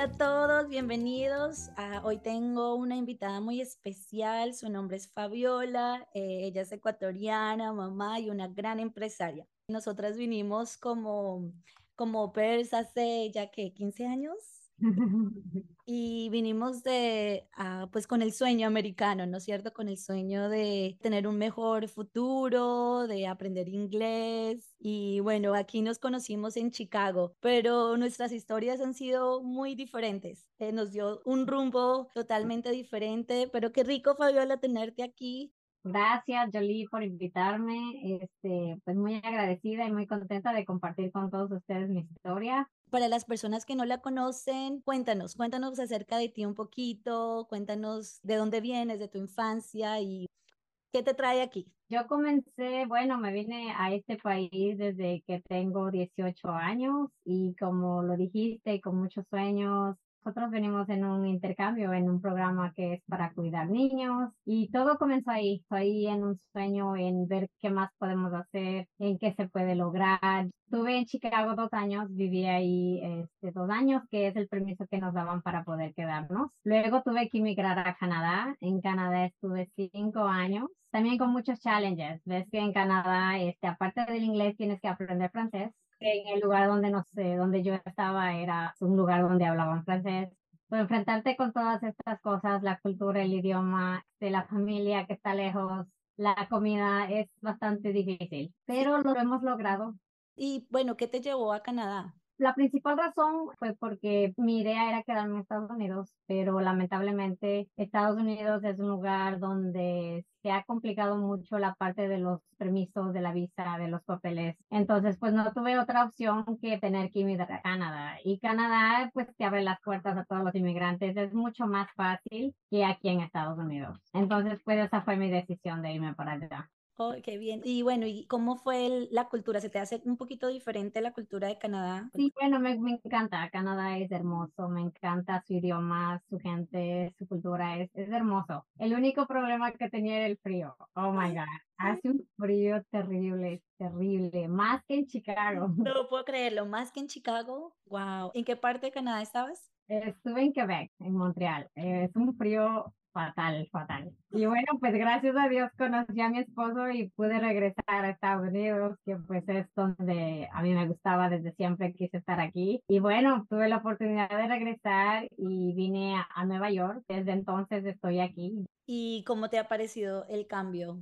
Hola a todos, bienvenidos. hoy tengo una invitada muy especial, su nombre es Fabiola, eh, ella es ecuatoriana, mamá y una gran empresaria. Nosotras vinimos como, como pers hace ya que 15 años, y vinimos de, ah, pues con el sueño americano, ¿no es cierto? Con el sueño de tener un mejor futuro, de aprender inglés. Y bueno, aquí nos conocimos en Chicago, pero nuestras historias han sido muy diferentes. Eh, nos dio un rumbo totalmente diferente, pero qué rico, Fabiola, tenerte aquí. Gracias, Jolie, por invitarme. Este, pues muy agradecida y muy contenta de compartir con todos ustedes mi historia. Para las personas que no la conocen, cuéntanos, cuéntanos acerca de ti un poquito, cuéntanos de dónde vienes, de tu infancia y qué te trae aquí. Yo comencé, bueno, me vine a este país desde que tengo 18 años y como lo dijiste, con muchos sueños, nosotros venimos en un intercambio, en un programa que es para cuidar niños y todo comenzó ahí, ahí en un sueño, en ver qué más podemos hacer, en qué se puede lograr. Estuve en Chicago dos años, viví ahí este, dos años, que es el permiso que nos daban para poder quedarnos. Luego tuve que emigrar a Canadá. En Canadá estuve cinco años, también con muchos challenges. Ves que en Canadá, este, aparte del inglés, tienes que aprender francés en el lugar donde no sé, donde yo estaba era un lugar donde hablaban francés. Pues enfrentarte con todas estas cosas, la cultura, el idioma, de la familia que está lejos, la comida es bastante difícil, pero lo hemos logrado. Y bueno, ¿qué te llevó a Canadá? La principal razón fue porque mi idea era quedarme en Estados Unidos, pero lamentablemente Estados Unidos es un lugar donde se ha complicado mucho la parte de los permisos, de la visa, de los papeles. Entonces, pues no tuve otra opción que tener que emigrar a Canadá. Y Canadá, pues te abre las puertas a todos los inmigrantes. Es mucho más fácil que aquí en Estados Unidos. Entonces, pues esa fue mi decisión de irme para allá. Oh, qué bien. Y bueno, ¿y cómo fue la cultura? ¿Se te hace un poquito diferente la cultura de Canadá? Sí, bueno, me, me, encanta. Canadá es hermoso, me encanta su idioma, su gente, su cultura, es, es hermoso. El único problema que tenía era el frío. Oh my God. Hace un frío terrible, terrible, más que en Chicago. No puedo creerlo, más que en Chicago. Wow. ¿En qué parte de Canadá estabas? Estuve en Quebec, en Montreal. Es un frío fatal, fatal. Y bueno, pues gracias a Dios conocí a mi esposo y pude regresar a Estados Unidos, que pues es donde a mí me gustaba desde siempre, quise estar aquí. Y bueno, tuve la oportunidad de regresar y vine a, Nueva York. Desde entonces estoy aquí. ¿Y cómo te ha parecido el cambio?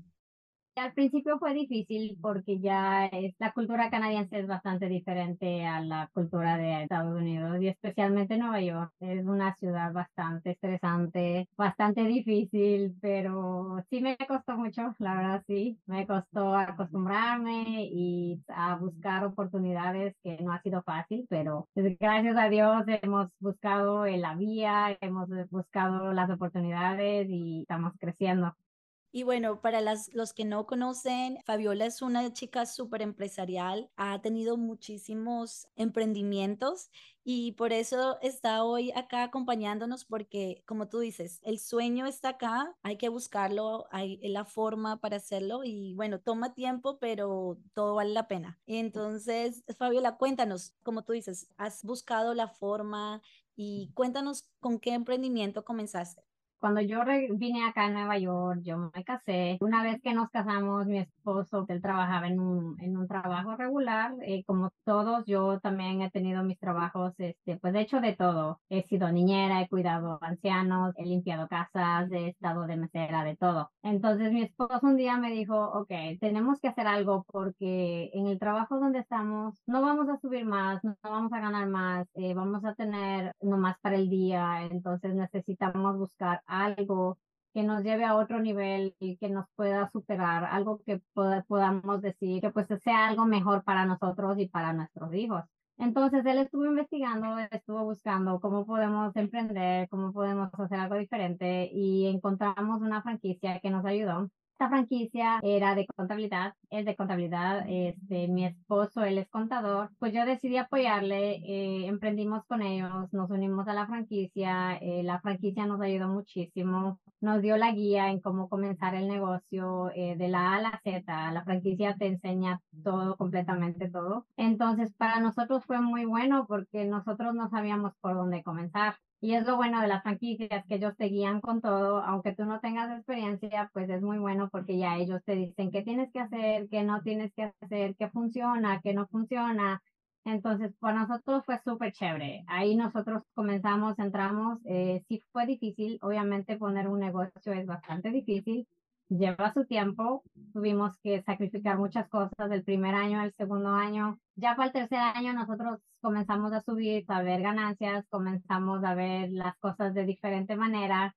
Al principio fue difícil porque ya es, la cultura canadiense es bastante diferente a la cultura de Estados Unidos y especialmente Nueva York. Es una ciudad bastante estresante, bastante difícil, pero sí me costó mucho, la verdad sí. Me costó acostumbrarme y a buscar oportunidades que no ha sido fácil, pero gracias a Dios hemos buscado la vía, hemos buscado las oportunidades y estamos creciendo. Y bueno, para las, los que no conocen, Fabiola es una chica súper empresarial, ha tenido muchísimos emprendimientos y por eso está hoy acá acompañándonos porque, como tú dices, el sueño está acá, hay que buscarlo, hay la forma para hacerlo y bueno, toma tiempo, pero todo vale la pena. Entonces, Fabiola, cuéntanos, como tú dices, has buscado la forma y cuéntanos con qué emprendimiento comenzaste. Cuando yo vine acá a Nueva York, yo me casé. Una vez que nos casamos, mi esposo, él trabajaba en un, en un trabajo regular. Eh, como todos, yo también he tenido mis trabajos, este, pues de hecho de todo. He sido niñera, he cuidado ancianos, he limpiado casas, he estado de mesera, de todo. Entonces mi esposo un día me dijo, ok, tenemos que hacer algo porque en el trabajo donde estamos no vamos a subir más, no vamos a ganar más, eh, vamos a tener nomás para el día. Entonces necesitamos buscar algo que nos lleve a otro nivel y que nos pueda superar, algo que podamos decir que pues sea algo mejor para nosotros y para nuestros hijos. Entonces él estuvo investigando, estuvo buscando cómo podemos emprender, cómo podemos hacer algo diferente y encontramos una franquicia que nos ayudó esta franquicia era de contabilidad, es de contabilidad, este, mi esposo, él es contador, pues yo decidí apoyarle, eh, emprendimos con ellos, nos unimos a la franquicia, eh, la franquicia nos ayudó muchísimo, nos dio la guía en cómo comenzar el negocio eh, de la A a la Z, la franquicia te enseña todo, completamente todo. Entonces, para nosotros fue muy bueno porque nosotros no sabíamos por dónde comenzar. Y es lo bueno de las franquicias, que ellos te guían con todo, aunque tú no tengas experiencia, pues es muy bueno porque ya ellos te dicen qué tienes que hacer, qué no tienes que hacer, qué funciona, qué no funciona. Entonces, para nosotros fue súper chévere. Ahí nosotros comenzamos, entramos, eh, sí fue difícil, obviamente poner un negocio es bastante difícil, lleva su tiempo, tuvimos que sacrificar muchas cosas del primer año al segundo año. Ya para el tercer año nosotros comenzamos a subir, a ver ganancias, comenzamos a ver las cosas de diferente manera.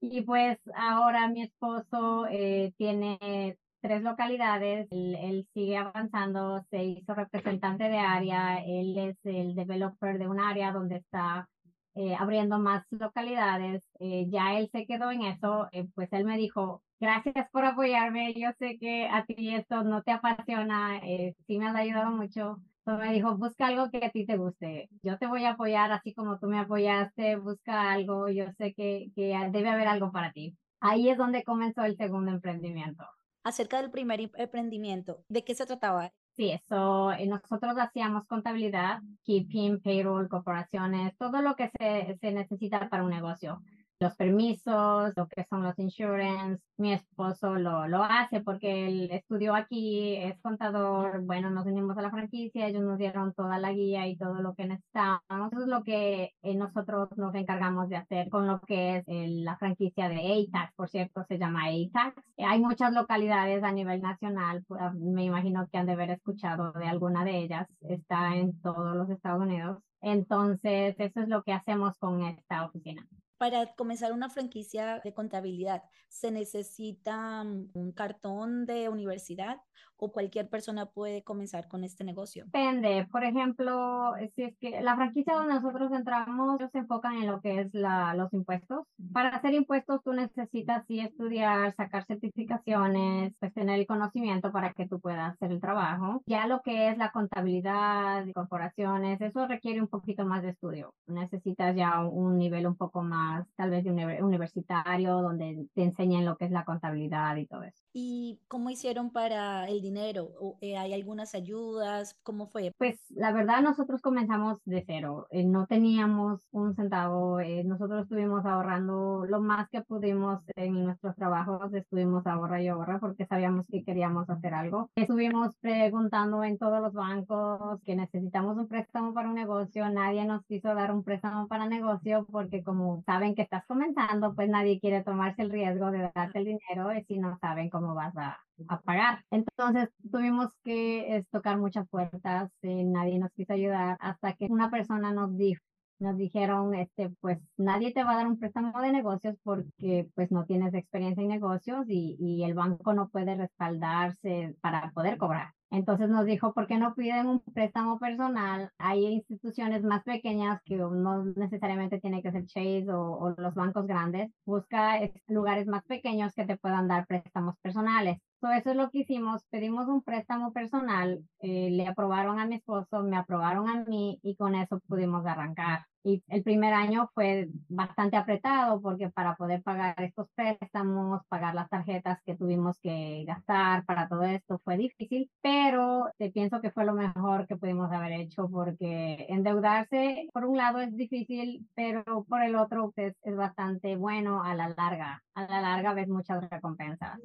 Y pues ahora mi esposo eh, tiene tres localidades, él, él, sigue avanzando, se hizo representante de área, él es el developer de un área donde está eh, abriendo más localidades. Eh, ya él se quedó en eso, eh, pues él me dijo, gracias por apoyarme, yo sé que a ti esto no te apasiona, sí me has ayudado mucho. Entonces me dijo, busca algo que a ti te guste. Yo te voy a apoyar así como tú me apoyaste, busca algo, yo sé que, que debe haber algo para ti. Ahí es donde comenzó el segundo emprendimiento. Acerca del primer emprendimiento, ¿de qué se trataba? Sí, eso, eh, nosotros hacíamos contabilidad, keeping, payroll, corporaciones, todo lo que se, se necesita para un negocio los permisos, lo que son los insurance. Mi esposo lo, lo hace porque él estudió aquí, es contador. Bueno, nos unimos a la franquicia, ellos nos dieron toda la guía y todo lo que necesitábamos. Eso es lo que eh, nosotros nos encargamos de hacer con lo que es la franquicia de ATAX, por cierto, se llama ATAX. Hay muchas localidades a nivel nacional, pues, ah, me imagino que han de haber escuchado de alguna de ellas. Está en todos los Estados Unidos. Entonces, eso es lo que hacemos con esta oficina para comenzar una franquicia de contabilidad, ¿se necesita mm, un cartón de universidad o cualquier persona puede comenzar con este negocio? Depende. Por ejemplo, si es que la franquicia donde nosotros entramos, ellos se enfocan en lo que es la, los impuestos. Para hacer impuestos tú necesitas sí estudiar, sacar certificaciones, pues tener el conocimiento para que tú puedas hacer el trabajo. Ya lo que es la contabilidad, corporaciones, eso requiere un poquito más de estudio. Necesitas ya un nivel un poco más, tal vez de universitario, donde te enseñen lo que es la contabilidad y todo eso. ¿Y cómo hicieron para el dinero? Eh, ¿Hay algunas ayudas? ¿Cómo fue? Pues la verdad nosotros comenzamos de cero. Eh, no teníamos un centavo. Eh, nosotros estuvimos ahorrando lo más que pudimos en nuestros trabajos. Estuvimos ahorra y ahorra porque sabíamos que queríamos hacer algo. Estuvimos preguntando en todos los bancos que necesitamos un préstamo para un negocio. Nadie nos quiso dar un préstamo para negocio porque como saben que estás comenzando, pues nadie quiere tomarse el riesgo de darte el dinero si no saben cómo vas a, a pagar. Entonces tuvimos que tocar muchas puertas, eh, nadie nos quiso ayudar hasta que una persona nos dijo, nos dijeron, este, pues nadie te va a dar un préstamo de negocios porque pues no tienes experiencia en negocios y, y el banco no puede respaldarse para poder cobrar. Entonces nos dijo, ¿por qué no piden un préstamo personal? Hay instituciones más pequeñas que no necesariamente tiene que ser Chase o, los bancos grandes. Busca lugares más pequeños que te puedan dar préstamos personales. Eso es lo que hicimos. Pedimos un préstamo personal, eh, le aprobaron a mi esposo, me aprobaron a mí y con eso pudimos arrancar. Y el primer año fue bastante apretado porque para poder pagar estos préstamos, pagar las tarjetas que tuvimos que gastar para todo esto fue difícil, pero te pienso que fue lo mejor que pudimos haber hecho porque endeudarse por un lado es difícil, pero por el otro es, es bastante bueno a la larga. A la larga ves muchas recompensas.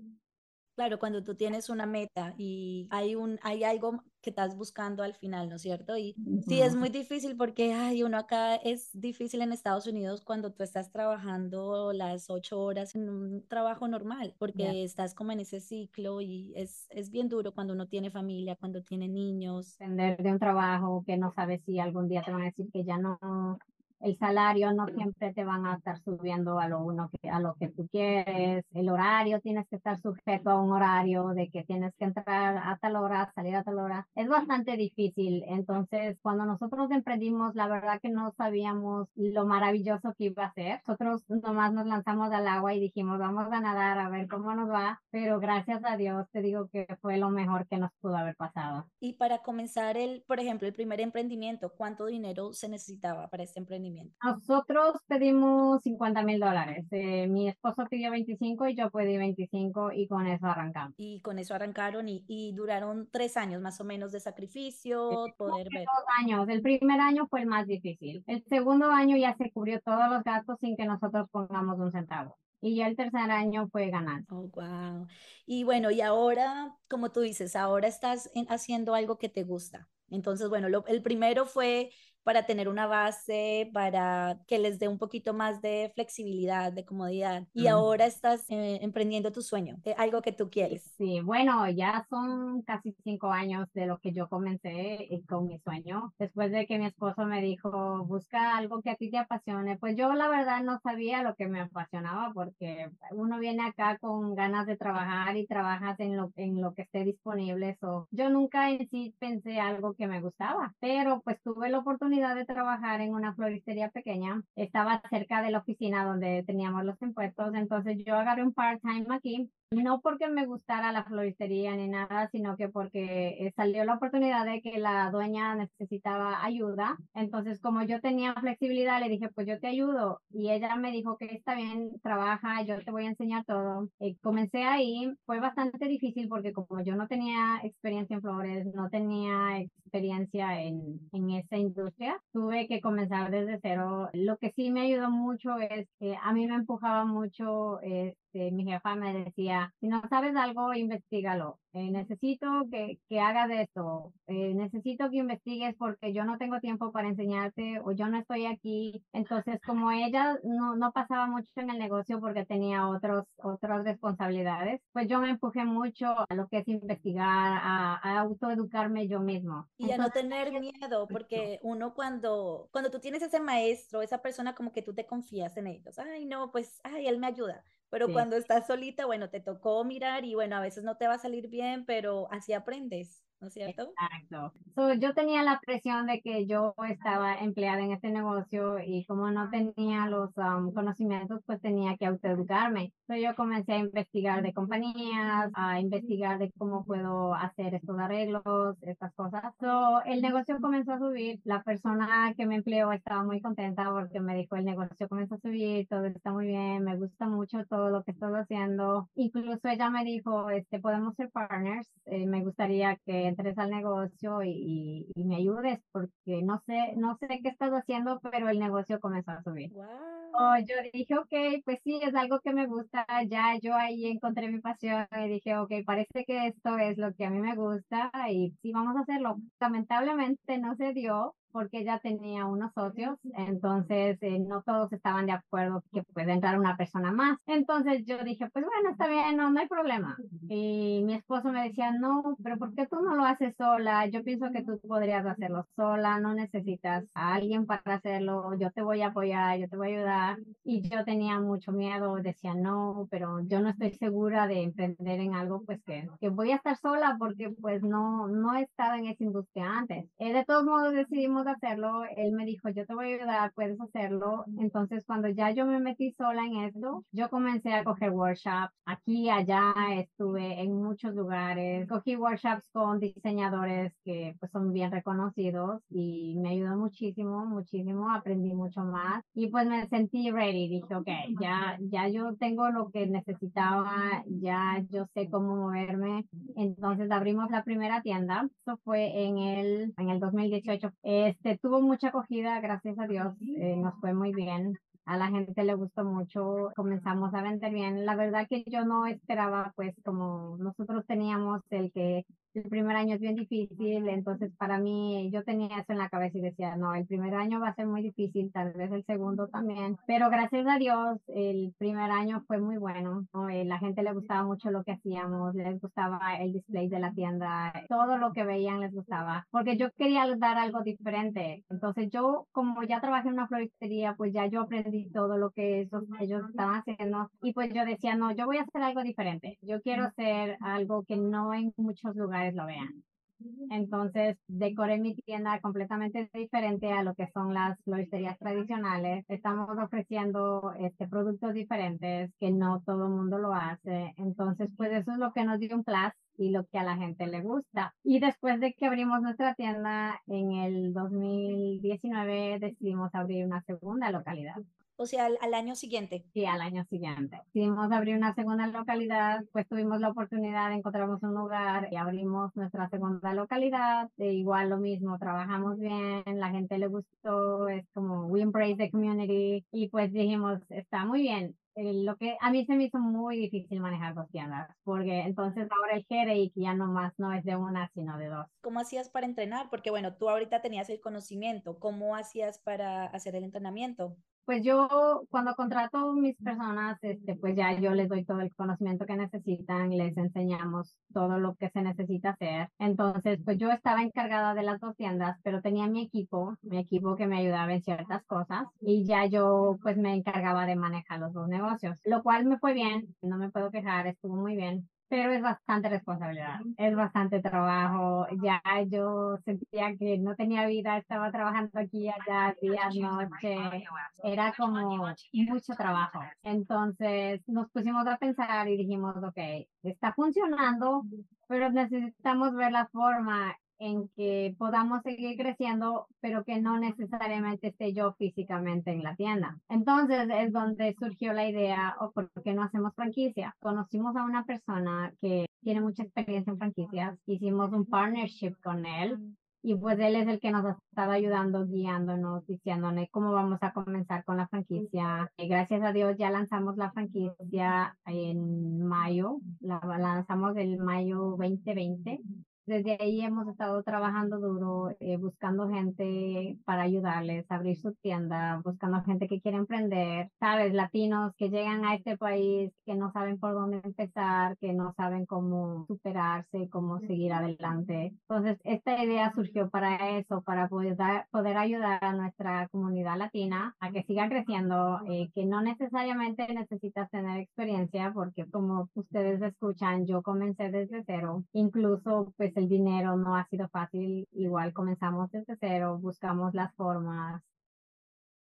Claro, cuando tú tienes una meta y hay, un, hay algo que estás buscando al final, ¿no es cierto? Y sí, es muy difícil porque hay uno acá es difícil en Estados Unidos cuando tú estás trabajando las ocho horas en un trabajo normal, porque estás como en ese ciclo y es, es bien duro cuando uno tiene familia, cuando tiene niños. Depender de un trabajo que no sabes si algún día te van a decir que ya no, el salario no siempre te van a estar subiendo a lo uno que a lo que tú quieres, el horario tienes que estar sujeto a un horario de que tienes que entrar a tal hora, salir a tal hora. Es bastante difícil. Entonces, cuando nosotros emprendimos, la verdad que no sabíamos lo maravilloso que iba a ser. Nosotros nomás nos lanzamos al agua y dijimos, vamos a nadar a ver cómo nos va, pero gracias a Dios te digo que fue lo mejor que nos pudo haber pasado. Y para comenzar el, por ejemplo, el primer emprendimiento, ¿cuánto dinero se necesitaba para este emprendimiento? Nosotros pedimos 50 mil dólares. Eh, mi esposo pidió 25 y yo pedí 25 y con eso arrancamos. Y con eso arrancaron y, y duraron tres años más o menos de sacrificio, poder ver. Dos años. El primer año fue el más difícil. El segundo año ya se cubrió todos los gastos sin que nosotros pongamos un centavo. Y ya el tercer año fue ganar. Oh, wow. Y bueno, y ahora, como tú dices, ahora estás haciendo algo que te gusta. Entonces, bueno, lo, el primero fue para tener una base, para que les dé un poquito más de flexibilidad, de comodidad. Y ahora estás eh, emprendiendo tu sueño, eh, algo que tú quieres. Sí, bueno, ya son casi cinco años de lo que yo comencé eh, con mi sueño. Después de que mi esposo me dijo, busca algo que a ti te apasione, pues yo la verdad no sabía lo que me apasionaba porque uno viene acá con ganas de trabajar y trabajas en lo, en lo que esté disponible. So, yo nunca en sí pensé algo que me gustaba, pero pues tuve la oportunidad de trabajar en una floristería pequeña. Estaba cerca de la oficina donde teníamos los impuestos, entonces yo agarré un part-time aquí no porque me gustara la floristería ni nada, sino que porque eh, salió la oportunidad de que la dueña necesitaba ayuda. Entonces, como yo tenía flexibilidad, le dije, pues yo te ayudo. Y ella me dijo que está bien, trabaja, yo te voy a enseñar todo. Eh, comencé ahí, fue bastante difícil porque como yo no tenía experiencia en flores, no tenía experiencia en, en esa industria, tuve que comenzar desde cero. Lo que sí me ayudó mucho es que a mí me empujaba mucho este, mi jefa me decía, si no sabes algo, investigalo. Eh, necesito que, que hagas esto. Eh, necesito que investigues porque yo no tengo tiempo para enseñarte o yo no estoy aquí. Entonces, como ella no, no pasaba mucho en el negocio porque tenía otros, otras responsabilidades, pues yo me empujé mucho a lo que es investigar, a, a autoeducarme yo mismo. Y a no tener miedo, porque uno cuando, cuando tú tienes ese maestro, esa persona como que tú te confías en ellos. Ay, no, pues, ay, él me ayuda pero cuando estás solita, bueno, te tocó mirar y bueno, a veces no te va a salir bien, pero así aprendes. ¿No es cierto? Exacto. yo tenía la presión de que yo estaba empleada en este negocio y como no tenía los um, conocimientos, pues tenía que autoeducarme. So, yo comencé a investigar de compañías, a investigar de cómo puedo hacer estos arreglos, estas cosas. So, el negocio comenzó a subir. La persona que me empleó estaba muy contenta porque me dijo, el negocio comenzó a subir, todo está muy bien, me gusta mucho todo lo que estás haciendo. Incluso ella me dijo, este, podemos ser partners, eh, me gustaría que entres al negocio y, y, me ayudes porque no sé, no sé qué estás haciendo, pero el negocio comenzó a subir. Oh, yo dije, ok, pues sí, es algo que me gusta, ya yo ahí encontré mi pasión y dije, ok, parece que esto es lo que a mí me gusta y sí, vamos a hacerlo. Lamentablemente no se dio, porque ella tenía unos socios, entonces eh, no todos estaban de acuerdo que puede entrar una persona más. Entonces yo dije, pues bueno, está bien, no, no hay problema. Y mi esposo me decía, no, pero ¿por qué tú no lo haces sola? Yo pienso que tú podrías hacerlo sola, no necesitas a alguien para hacerlo, yo te voy a apoyar, yo te voy a ayudar. Y yo tenía mucho miedo, decía, no, pero yo no estoy segura de emprender en algo, pues que, que voy a estar sola porque pues no, no he estado en esa industria antes. Eh, de todos modos decidimos hacerlo, él me dijo, yo te voy a ayudar, puedes hacerlo. Entonces, cuando ya yo me metí sola en esto, yo comencé a coger workshops. Aquí, allá, estuve en muchos lugares. Cogí workshops con diseñadores que pues son bien reconocidos y me ayudó muchísimo, muchísimo. Aprendí mucho más y pues me sentí ready. Dije, ok, ya, ya yo tengo lo que necesitaba, ya yo sé cómo moverme. Entonces abrimos la primera tienda. Eso fue en el, en el 2018. Este, tuvo mucha acogida, gracias a Dios, eh, nos fue muy bien. A la gente le gustó mucho, comenzamos a vender bien. La verdad que yo no esperaba, pues como nosotros teníamos el que el primer año es bien difícil, entonces para mí yo tenía eso en la cabeza y decía, no, el primer año va a ser muy difícil, tal vez el segundo también, pero gracias a Dios el primer año fue muy bueno, eh, la gente le gustaba mucho lo que hacíamos, les gustaba el display de la tienda, todo lo que veían les gustaba, porque yo quería dar algo diferente, entonces yo como ya trabajé en una floristería, pues ya yo aprendí todo lo que esos, ellos estaban haciendo y pues yo decía, no, yo voy a hacer algo diferente, yo quiero hacer algo que no en muchos lugares lo vean. Entonces decoré mi tienda completamente diferente a lo que son las floristerías tradicionales. Estamos ofreciendo este, productos diferentes que no todo el mundo lo hace. Entonces, pues eso es lo que nos dio un plus y lo que a la gente le gusta. Y después de que abrimos nuestra tienda en el 2019, decidimos abrir una segunda localidad. O sea, al, año siguiente. Sí, al año siguiente. Decidimos abrir una segunda localidad, pues tuvimos la oportunidad, encontramos un lugar y abrimos nuestra segunda localidad. E igual lo mismo, trabajamos bien, la gente le gustó, es como we embrace the community y pues dijimos, está muy bien. Lo que a mí se me hizo muy difícil manejar dos tiendas, porque entonces ahora el headache ya no más no es de una, sino de dos. ¿Cómo hacías para entrenar? Porque bueno, tú ahorita tenías el conocimiento, ¿cómo hacías para hacer el entrenamiento? Pues yo cuando contrato mis personas, este, pues ya yo les doy todo el conocimiento que necesitan, les enseñamos todo lo que se necesita hacer. Entonces, pues yo estaba encargada de las dos tiendas, pero tenía mi equipo, mi equipo que me ayudaba en ciertas cosas y ya yo pues me encargaba de manejar los dos negocios, lo cual me fue bien, no me puedo quejar, estuvo muy bien pero es bastante responsabilidad, es bastante trabajo. Ya yo sentía que no tenía vida, estaba trabajando aquí allá, día, noche, era como mucho trabajo. Entonces nos pusimos a pensar y dijimos, ok, está funcionando, pero necesitamos ver la forma en que podamos seguir creciendo, pero que no necesariamente esté yo físicamente en la tienda. Entonces es donde surgió la idea, o por qué no hacemos franquicia. Conocimos a una persona que tiene mucha experiencia en franquicias, hicimos un partnership con él y pues él es el que nos ha estado ayudando, guiándonos, diciéndonos cómo vamos a comenzar con la franquicia. Y gracias a Dios ya lanzamos la franquicia en mayo, la lanzamos el mayo 2020 desde ahí hemos estado trabajando duro, eh, buscando gente para ayudarles a abrir su tienda, buscando gente que quiere emprender, sabes, latinos que llegan a este país, que no saben por dónde empezar, que no saben cómo superarse, cómo seguir adelante. Entonces, esta idea surgió para eso, para poder, poder ayudar a nuestra comunidad latina a que siga creciendo, eh, que no necesariamente necesitas tener experiencia, porque como ustedes escuchan, yo comencé desde cero, incluso pues el dinero no ha sido fácil. Igual comenzamos desde cero, buscamos las formas.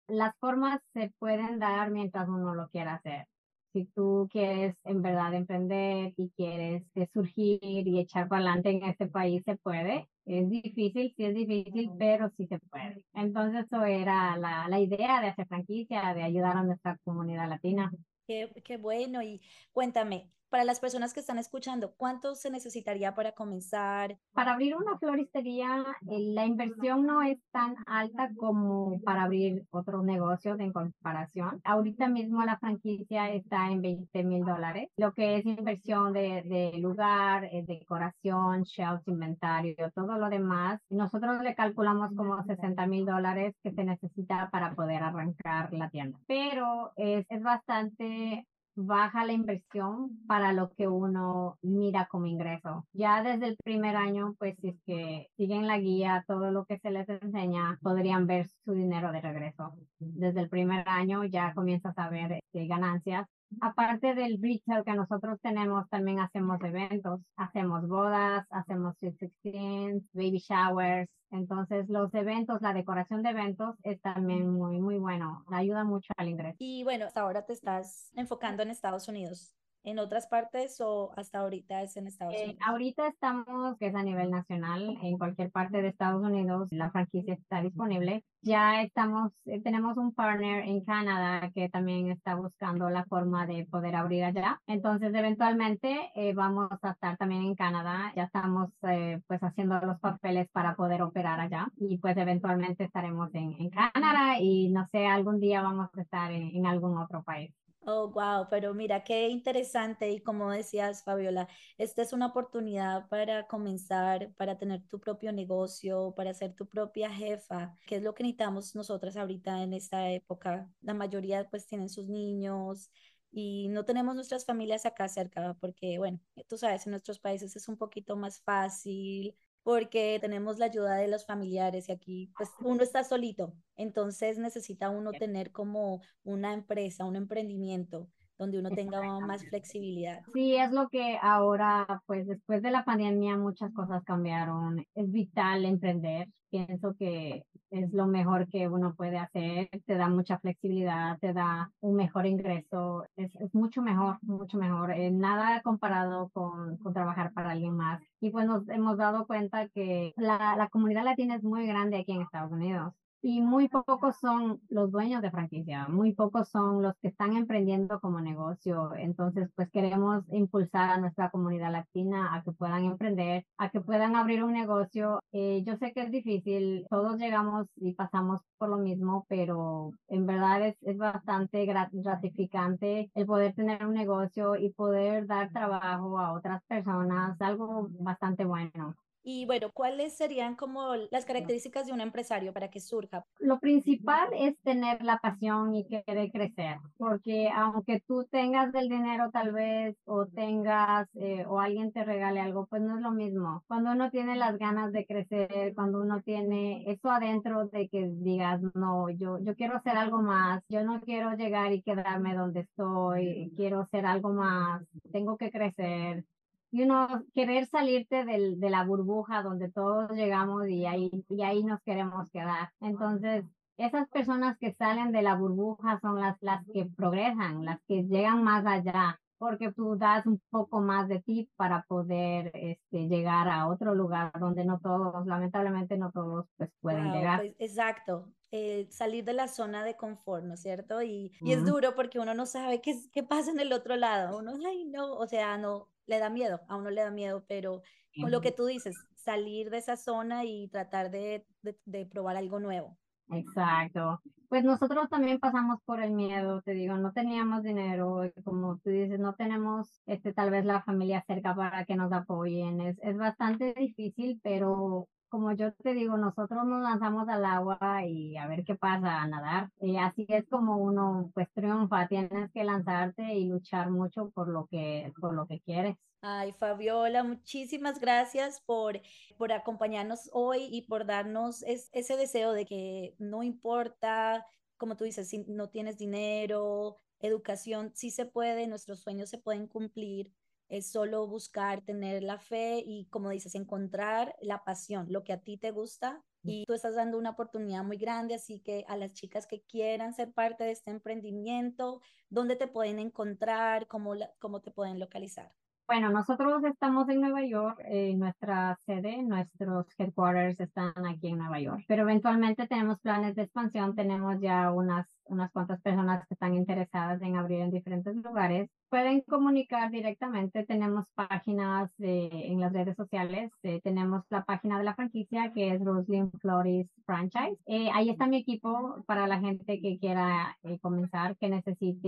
Las formas se pueden dar mientras uno lo quiera hacer. Si tú quieres en verdad emprender y quieres surgir y echar para adelante en este país, se puede. Es difícil, sí es difícil, pero sí se puede. Entonces, eso era la, la idea de hacer franquicia, de ayudar a nuestra comunidad latina. Qué, qué bueno. Y cuéntame, para las personas que están escuchando, ¿cuánto se necesitaría para comenzar? Para abrir una floristería, eh, la inversión no es tan alta como para abrir otros negocios en comparación. Ahorita mismo la franquicia está en 20 mil dólares, lo que es inversión de, de lugar, eh, decoración, shelves, inventario, todo lo demás. Nosotros le calculamos como 60 mil dólares que se necesita para poder arrancar la tienda. Pero es, es bastante baja la inversión para lo que uno mira como ingreso. Ya desde el primer año, pues si es que siguen la guía, todo lo que se les enseña, podrían ver su dinero de regreso. Desde el primer año ya comienzas a ver este, ganancias Aparte del retail que nosotros tenemos, también hacemos eventos, hacemos bodas, hacemos sweet baby showers. Entonces, los eventos, la decoración de eventos es también muy, muy bueno. Ayuda mucho al ingreso. Y bueno, hasta ahora te estás enfocando en Estados Unidos en otras partes o hasta ahorita es en Estados eh, Unidos? ahorita estamos, que es a nivel nacional, en cualquier parte de Estados Unidos, la franquicia está disponible. Ya estamos, eh, tenemos un partner en Canadá que también está buscando la forma de poder abrir allá. Entonces, eventualmente eh, vamos a estar también en Canadá. Ya estamos pues haciendo los papeles para poder operar allá y pues eventualmente estaremos en, en Canadá y no sé, algún día vamos a estar en algún otro país. Oh, wow, pero mira, qué interesante y como decías, Fabiola, esta es una oportunidad para comenzar, para tener tu propio negocio, para ser tu propia jefa, que es lo que necesitamos nosotras ahorita en esta época. La mayoría pues tienen sus niños y no tenemos nuestras familias acá cerca porque, bueno, tú sabes, en nuestros países es un poquito más fácil porque tenemos la ayuda de los familiares y aquí pues uno está solito, entonces necesita uno tener como una empresa, un emprendimiento donde uno tenga más flexibilidad. Sí, es lo que ahora, pues después de la pandemia muchas cosas cambiaron. Es vital emprender. Pienso que es lo mejor que uno puede hacer. Te da mucha flexibilidad, te da un mejor ingreso. Es, es mucho mejor, mucho mejor. Eh, nada comparado con, con, trabajar para alguien más. Y pues nos hemos dado cuenta que la, la comunidad latina es muy grande aquí en Estados Unidos y muy pocos son los dueños de franquicia, muy pocos son los que están emprendiendo como negocio. Entonces, pues queremos impulsar a nuestra comunidad latina a que puedan emprender, a que puedan abrir un negocio. Eh, yo sé que es difícil, todos llegamos y pasamos por lo mismo, pero en verdad es, es bastante gratificante el poder tener un negocio y poder dar trabajo a otras personas, algo bastante bueno. Y bueno, ¿cuáles serían como las características de un empresario para que surja? Lo principal es tener la pasión y querer crecer, porque aunque tú tengas el dinero tal vez o tengas eh, o alguien te regale algo, pues no es lo mismo. Cuando uno tiene las ganas de crecer, cuando uno tiene eso adentro de que digas, no, yo, yo quiero hacer algo más, yo no quiero llegar y quedarme donde estoy, quiero hacer algo más, tengo que crecer y uno querer salirte del, de la burbuja donde todos llegamos y ahí, y ahí nos queremos quedar. Entonces, esas personas que salen de la burbuja son las, las que progresan, las que llegan más allá, porque tú das un poco más de ti para poder este, llegar a otro lugar donde no todos, lamentablemente no todos, pues pueden llegar. Pues, exacto. Eh, salir de la zona de confort, ¿no es cierto? Y, y es duro porque uno no sabe qué, qué pasa en el otro lado. Uno, ay, no, o sea, no, le da miedo, a uno le da miedo, pero con lo que tú dices, salir de esa zona y tratar de, de, probar algo nuevo. Exacto. Pues nosotros también pasamos por el miedo, te digo, no teníamos dinero, como tú dices, no tenemos este tal vez la familia cerca para que nos apoyen. Es, es bastante difícil, pero como yo te digo, nosotros nos lanzamos al agua y a ver qué pasa, a nadar. Y así es como uno pues triunfa, tienes que lanzarte y luchar mucho por lo que, por lo que quieres. Ay, Fabiola, muchísimas gracias por, por acompañarnos hoy y por darnos ese deseo de que no importa, como tú dices, si no tienes dinero, educación, sí se puede, nuestros sueños se pueden cumplir es solo buscar tener la fe y, como dices, encontrar la pasión, lo que a ti te gusta. Y tú estás dando una oportunidad muy grande, así que a las chicas que quieran ser parte de este emprendimiento, ¿dónde te pueden encontrar? ¿Cómo, cómo te pueden localizar? Bueno, nosotros estamos en Nueva York, eh, nuestra sede, nuestros headquarters están aquí en Nueva York, pero eventualmente tenemos planes de expansión, tenemos ya unas, unas cuantas personas que están interesadas en abrir en diferentes lugares. Pueden comunicar directamente, tenemos páginas en las redes sociales, eh, tenemos la página de la franquicia que es Roslyn Flores Franchise. Eh, ahí está mi equipo para la gente que quiera comenzar, que necesite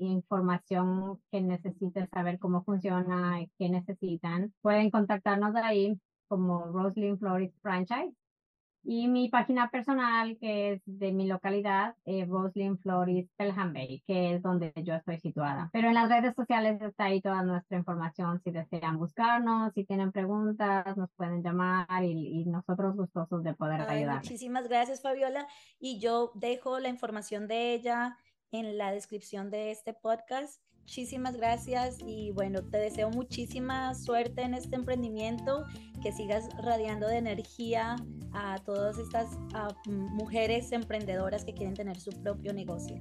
información, que necesite saber cómo funciona que necesitan, pueden contactarnos ahí como Roslyn Flores Franchise. Y mi página personal, que es de mi localidad, eh, Roslyn Flores Pelham Bay, que es donde yo estoy situada. Pero en las redes sociales está ahí toda nuestra información. Si desean buscarnos, si tienen preguntas, nos pueden llamar y, nosotros gustosos de poder ayudar. Muchísimas gracias, Fabiola. Y yo dejo la información de ella en la descripción de este podcast. Muchísimas gracias y bueno, te deseo muchísima suerte en este emprendimiento, que sigas radiando de energía a todas estas mujeres emprendedoras que quieren tener su propio negocio.